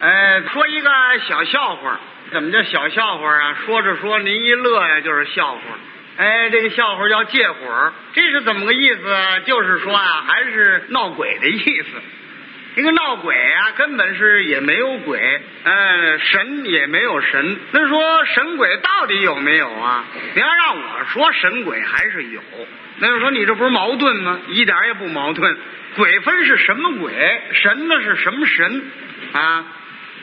呃，说一个小笑话，怎么叫小笑话啊？说着说，您一乐呀，就是笑话。哎，这个笑话叫借火，这是怎么个意思？就是说啊，还是闹鬼的意思。这个闹鬼啊，根本是也没有鬼，呃，神也没有神。那说神鬼到底有没有啊？你要让我说神鬼还是有，那就说你这不是矛盾吗？一点也不矛盾。鬼分是什么鬼？神呢是什么神？啊，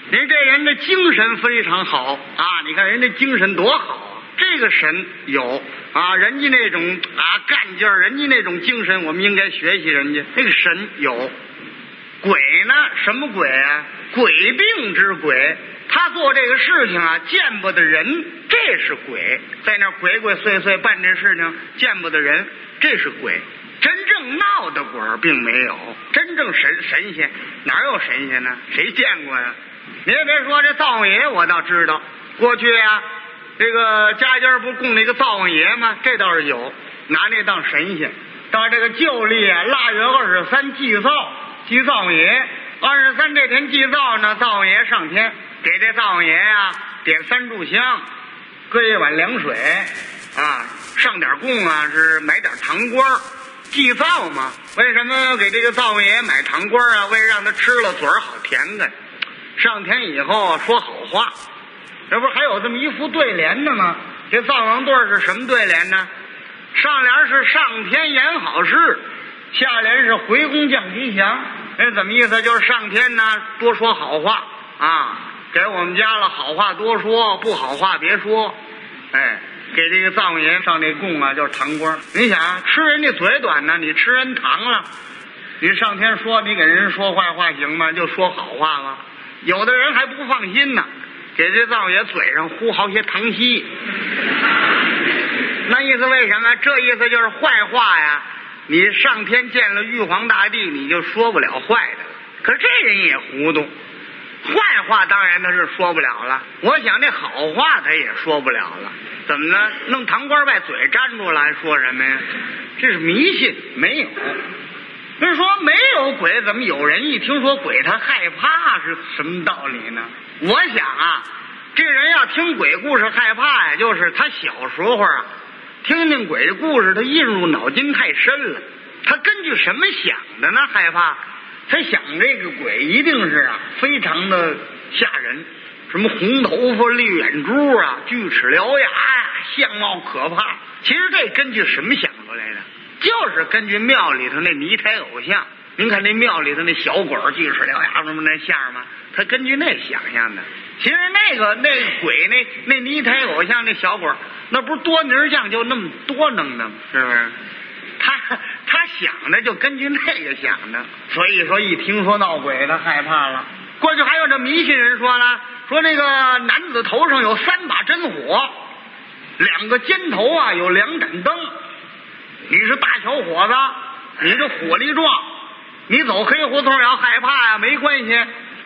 您这人的精神非常好啊！你看人家精神多好啊！这个神有啊，人家那种啊干劲儿，人家那种精神，我们应该学习人家。那个神有。鬼呢？什么鬼啊？鬼病之鬼，他做这个事情啊，见不得人，这是鬼，在那鬼鬼祟祟办这事情，见不得人，这是鬼。真正闹的鬼并没有，真正神神仙哪有神仙呢？谁见过呀？您别说这灶王爷，我倒知道，过去啊，这个家家不供那个灶王爷吗？这倒是有，拿那当神仙。到这个旧历啊，腊月二十三祭灶。祭灶王爷，二十三这天祭灶呢，灶王爷上天，给这灶王爷啊点三炷香，搁一碗凉水啊，上点供啊，是买点糖瓜祭灶嘛。为什么给这个灶王爷买糖瓜啊？为让他吃了嘴儿好甜的。上天以后说好话，这不还有这么一副对联呢吗？这灶王对是什么对联呢？上联是上天言好事。下联是回宫降吉祥，那怎么意思？就是上天呢多说好话啊，给我们家了好话多说，不好话别说。哎，给这个灶王爷上这供啊，就是糖官。你想吃人家嘴短呢，你吃人糖了，你上天说你给人说坏话行吗？就说好话了？有的人还不放心呢，给这灶爷嘴上呼好些糖稀。那意思为什么？这意思就是坏话呀。你上天见了玉皇大帝，你就说不了坏的了。可这人也糊涂，坏话当然他是说不了了。我想这好话他也说不了了。怎么呢？弄糖瓜把嘴粘住了，还说什么呀？这是迷信，没有。就是说没有鬼，怎么有人一听说鬼他害怕？是什么道理呢？我想啊，这人要听鬼故事害怕呀，就是他小时候啊。听听鬼故事，他印入脑筋太深了。他根据什么想的呢？害怕？他想这个鬼一定是啊，非常的吓人，什么红头发、绿眼珠啊、锯齿獠牙呀，相貌可怕。其实这根据什么想出来的？就是根据庙里头那泥胎偶像。您看那庙里头那小鬼锯齿獠牙什么那像吗？他根据那想象的。其实那个那鬼那那泥胎偶像那小鬼那不是多泥匠就那么多能的吗？是不是？他他想的就根据那个想的，所以说一听说闹鬼，他害怕了。过去还有这迷信人说了，说这个男子头上有三把真火，两个肩头啊有两盏灯。你是大小伙子，你这火力壮，你走黑胡同要害怕呀，没关系。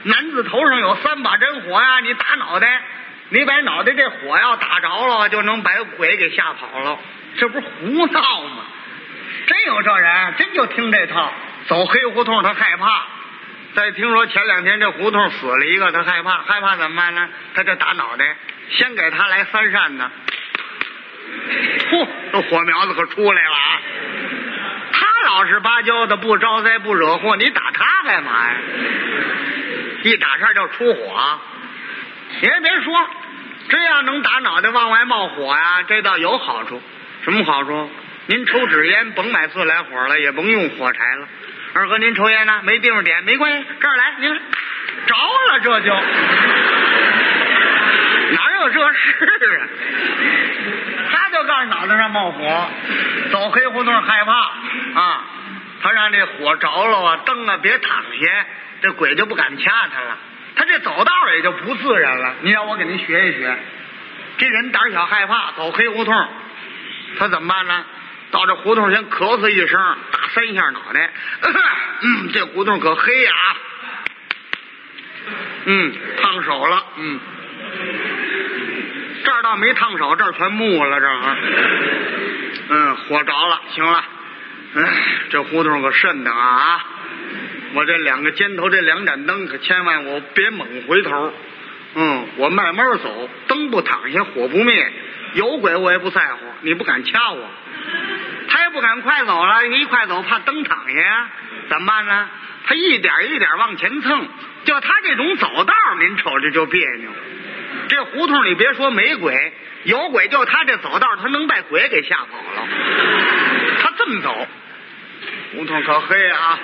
男子头上有三把真火呀，你打脑袋，你把脑袋这火要打着了，就能把鬼给吓跑了。这不是胡闹吗？真有这人，真就听这套，走黑胡同他害怕。再听说前两天这胡同死了一个，他害怕，害怕怎么办呢？他就打脑袋，先给他来三扇子，嚯，这火苗子可出来了啊！他老实巴交的，不招灾不惹祸，你打他干嘛呀？一打岔就出火，别别说，这样能打脑袋往外冒火呀，这倒有好处。什么好处？您抽纸烟甭买自来火了，也甭用火柴了。二哥，您抽烟呢？没地方点，没关系，这儿来，您着了这就，哪有这事啊？脑袋上冒火，走黑胡同害怕啊，他让这火着了啊，灯啊别躺下。这鬼就不敢掐他了，他这走道也就不自然了。你让我给您学一学，这人胆小害怕，走黑胡同，他怎么办呢？到这胡同先咳嗽一声，打三下脑袋。嗯，这胡同可黑呀！嗯，烫手了。嗯，这儿倒没烫手，这儿全木了。这儿，嗯，火着了。行了，哎，这胡同可瘆得啊！我这两个肩头这两盏灯，可千万我别猛回头。嗯，我慢慢走，灯不躺下，火不灭，有鬼我也不在乎，你不敢掐我。他也不敢快走了，一快走怕灯躺下呀，怎么办呢？他一点一点往前蹭，就他这种走道，您瞅着就别扭。这胡同里别说没鬼，有鬼就他这走道，他能把鬼给吓跑了。他这么走，胡同可黑啊！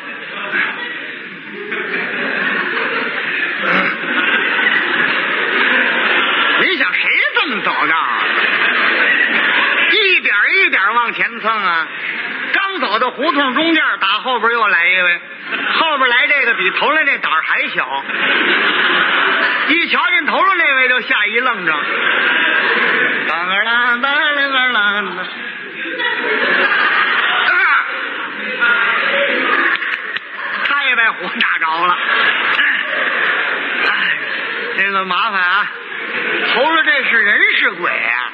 你想谁这么走道？一点一点往前蹭啊！刚走到胡同中间，打后边又来一位，后边来这个比头来这胆儿还小。一瞧见头上那位，就吓一愣着。当个啷当个啷，他也被火打着了。哎，这个麻烦啊！头上这是人是鬼啊？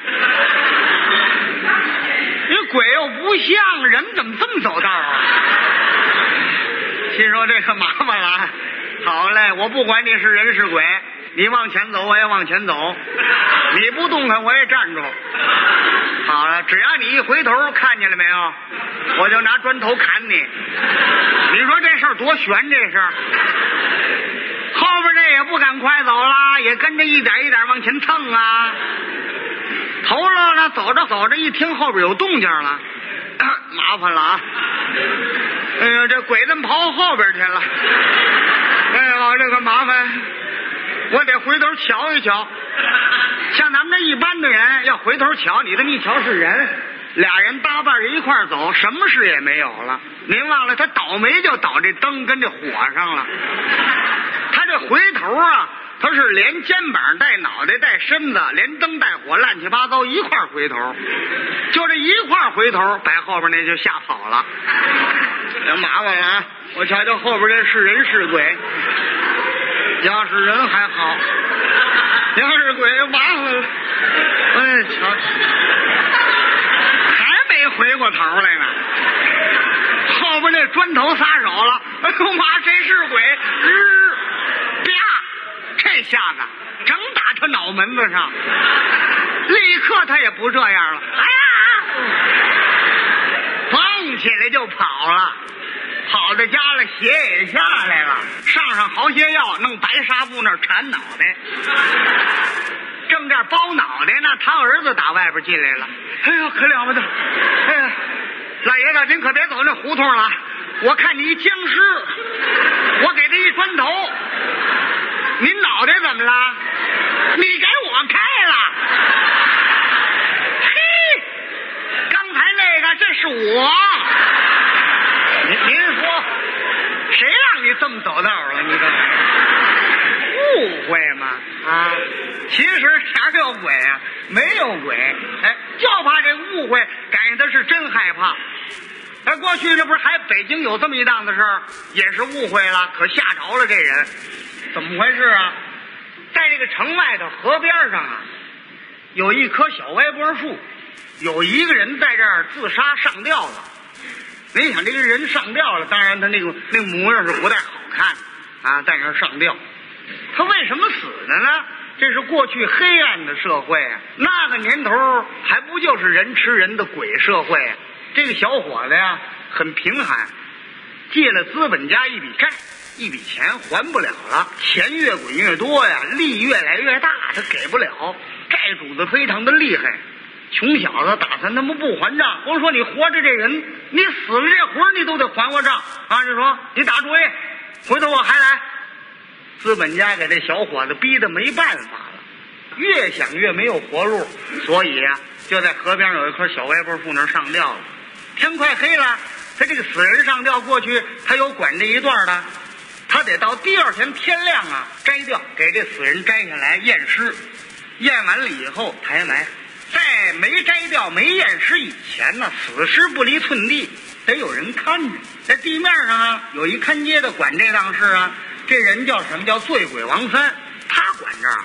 你鬼又不像人，怎么这么走道啊？心说这可麻烦了。好嘞，我不管你是人是鬼，你往前走我也往前走，你不动弹我也站住。好了，只要你一回头，看见了没有？我就拿砖头砍你。你说这事儿多悬？这是。后边这也不敢快走啦，也跟着一点一点往前蹭啊。头了呢，走着走着，一听后边有动静了，麻烦了啊！哎呀，这鬼子跑后边去了。哎呀，这个麻烦，我得回头瞧一瞧。像咱们这一般的人，要回头瞧，你这么一瞧是人，俩人搭伴着一块儿走，什么事也没有了。您忘了，他倒霉就倒这灯跟这火上了。他这回头啊，他是连肩膀带脑袋带身子，连灯带火乱七八糟一块儿回头，就这一块儿回头，把后边那就吓跑了。这麻烦了啊！我瞧瞧后边这是人是鬼，要是人还好，要是鬼麻烦了。哎，瞧，还没回过头来呢。后边那砖头撒手了，哎呦妈，谁是鬼？日，啪！这下子整打他脑门子上，立刻他也不这样了。哎呀，蹦起来就跑了，跑到家了，血也下来了，上上好些药，弄白纱布那儿缠脑袋，正这包脑袋呢，他儿子打外边进来了。哎呦，可了不得！哎呀，老爷子您可别走那胡同了，我看你一僵尸，我给他一砖头。您脑袋怎么了？你给我开了！嘿，刚才那个这是我。您您说，谁让你这么走道了？你这误会吗？啊，其实哪有鬼啊？没有鬼，哎，就怕这误会，赶上他是真害怕。哎，过去这不是还北京有这么一档子事儿，也是误会了，可吓着了这人。怎么回事啊？在这个城外头河边上啊，有一棵小歪脖树，有一个人在这儿自杀上吊了。您想这个人上吊了，当然他那个那个模样是不太好看啊，但是上吊。他为什么死的呢？这是过去黑暗的社会啊，那个年头还不就是人吃人的鬼社会啊？这个小伙子呀，很贫寒，借了资本家一笔债。一笔钱还不了了，钱越滚越多呀，利越来越大，他给不了，债主子非常的厉害，穷小子打算他妈不还账，光说你活着这人，你死了这魂你都得还我账啊！就说你打主意，回头我还来。资本家给这小伙子逼得没办法了，越想越没有活路，所以呀，就在河边有一棵小歪脖树那儿上吊了。天快黑了，他这个死人上吊过去，他有管这一段的。他得到第二天天亮啊，摘掉，给这死人摘下来验尸，验完了以后抬埋。没摘掉、没验尸以前呢，死尸不离寸地，得有人看着。在地面上啊，有一看街的管这档事啊。这人叫什么叫醉鬼王三，他管这儿。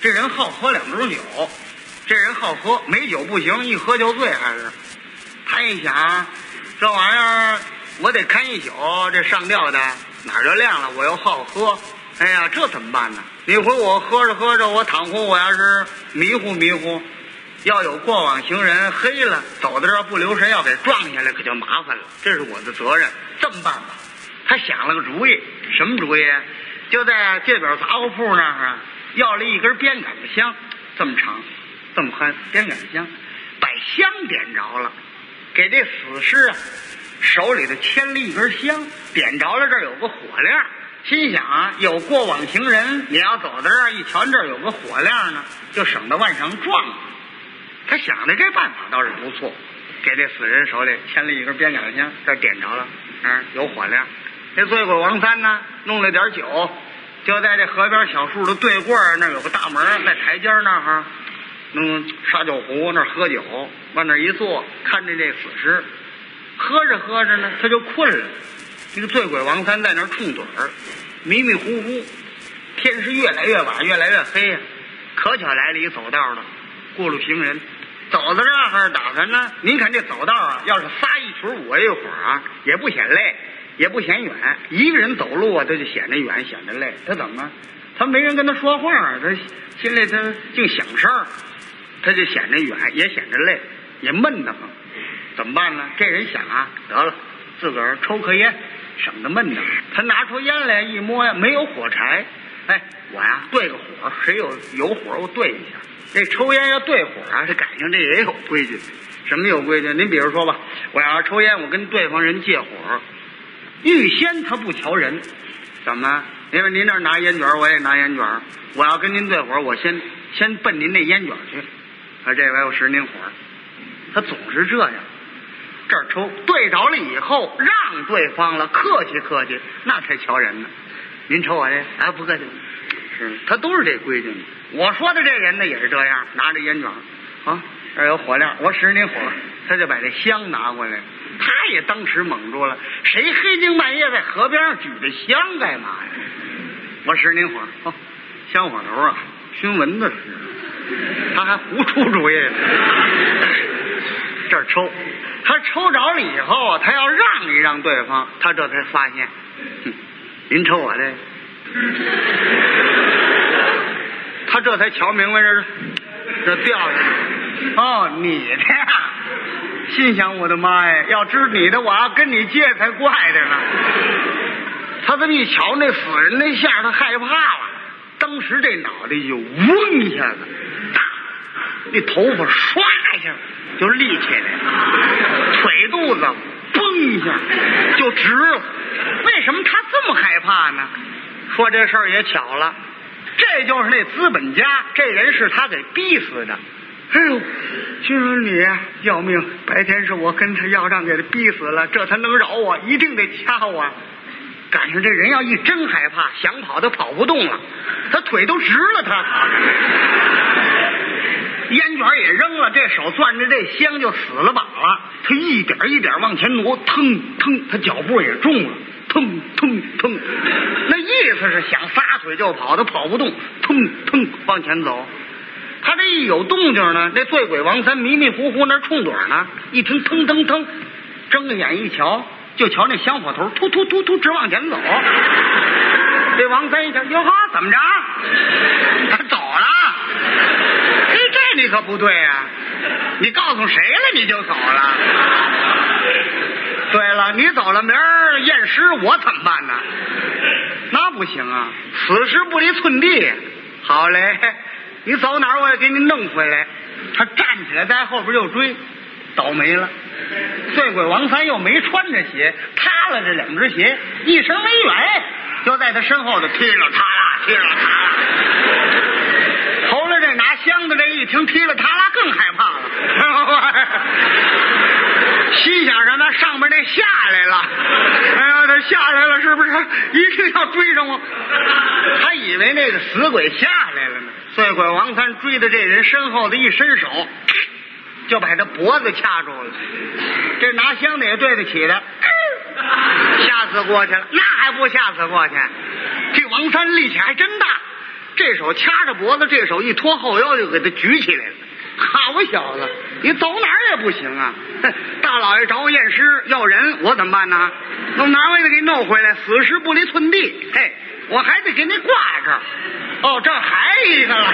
这人好喝两盅酒，这人好喝，没酒不行，一喝就醉。还是他一想，这玩意儿我得看一宿，这上吊的哪儿就亮了。我又好喝，哎呀，这怎么办呢？一回我喝着喝着，我倘或我要是迷糊迷糊，要有过往行人黑了，走到这儿不留神要给撞下来，可就麻烦了。这是我的责任。这么办吧，他想了个主意，什么主意？就在这边杂货铺那儿啊，要了一根鞭杆子香，这么长，这么宽，鞭杆子香，把香点着了，给这死尸啊手里头牵了一根香，点着了这儿有个火亮，心想啊，有过往行人，你要走到这儿一瞧，这儿有个火亮呢，就省得往上撞。他想的这办法倒是不错，给这死人手里牵了一根鞭杆子香，这点着了，嗯，有火亮。这醉鬼王三呢，弄了点酒，就在这河边小树的对过那有个大门，在台阶那儿哈，弄沙酒壶那儿喝酒，往那儿一坐，看着这死尸，喝着喝着呢，他就困了。这个醉鬼王三在那儿冲盹儿，迷迷糊糊，天是越来越晚，越来越黑呀、可巧来了一走道的过路行人，走到这儿打算呢。您看这走道啊，要是仨一群舞一会儿啊，也不显累，也不显远。一个人走路啊，他就显得远，显得累。他怎么？他没人跟他说话，他心里他净想事儿，他就显得远，也显得累，也闷得慌。怎么办呢？这人想啊，得了，自个儿抽颗烟，省得闷得慌。他拿出烟来一摸呀，没有火柴。哎，我呀对个火，谁有有火我对一下。这抽烟要对火啊，这感情这也有规矩。什么有规矩？您比如说吧，我要是抽烟，我跟对方人借火，预先他不瞧人，怎么？因为您那儿拿烟卷，我也拿烟卷，我要跟您对火，我先先奔您那烟卷去。啊，这回我使您火，他总是这样。这儿抽对着了以后，让对方了，客气客气，那才瞧人呢。您瞅我这，啊，不客气，是他都是这规矩。我说的这人呢，也是这样，拿着烟卷，啊，这有火亮，我使您火，他就把这香拿过来，他也当时蒙住了。谁黑更半夜在河边上举着香干嘛呀？我使您火，哦，香火头啊，熏蚊子使，他还胡出主意。这儿抽，他抽着了以后，他要让一让对方，他这才发现，哼，您抽我这，他这才瞧明白这是这掉下去。哦，你的呀，心想我的妈呀，要知你的，我要跟你借才怪的呢。他这么一瞧那死人那下，他害怕了，当时这脑袋就嗡一下子，大，那头发唰一下就立起来了，腿肚子嘣一下就直了。为什么他这么害怕呢？说这事儿也巧了，这就是那资本家，这人是他给逼死的。哎呦，听说你要命！白天是我跟他要账给他逼死了，这才能饶我，一定得掐我。赶上这人要一真害怕，想跑他跑不动了，他腿都直了，他。烟卷也扔了，这手攥着这香就死了把了。他一点一点往前挪，腾腾，他脚步也重了，腾腾腾。那意思是想撒腿就跑，他跑不动，腾腾往前走。他这一有动静呢，那醉鬼王三迷迷糊糊那冲盹呢，一听腾腾腾，睁着眼一瞧，就瞧那香火头突突突突直往前走。这王三一想，哟呵，怎么着？他走了？哎，这你可不对呀、你告诉谁了你就走了？对了，你走了，明儿验尸我怎么办呢？那不行啊，此时不离寸地。好嘞，你走哪儿我也给你弄回来。他站起来在后边又追，倒霉了。醉鬼王三又没穿着鞋，塌了这两只鞋，一声没远，就在他身后头踢了他啦，踢了他啦。头来这拿箱子这一听踢了他啦，更害怕了。心想什么？上面那下来了，哎呀，他下一定要追上我？他以为那个死鬼下来了呢。醉鬼王三追到这人身后的一伸手，就把他脖子掐住了。这拿箱子也对得起他，吓死过去了，那还不吓死过去？这王三力气还真大，这手掐着脖子，这手一拖后腰就给他举起来了。好小子，你走哪儿也不行啊！大老爷找我验尸要人，我怎么办呢？弄哪我也得给弄回来，死尸不离寸地。嘿，我还得给你挂这儿。哦，这还一个了。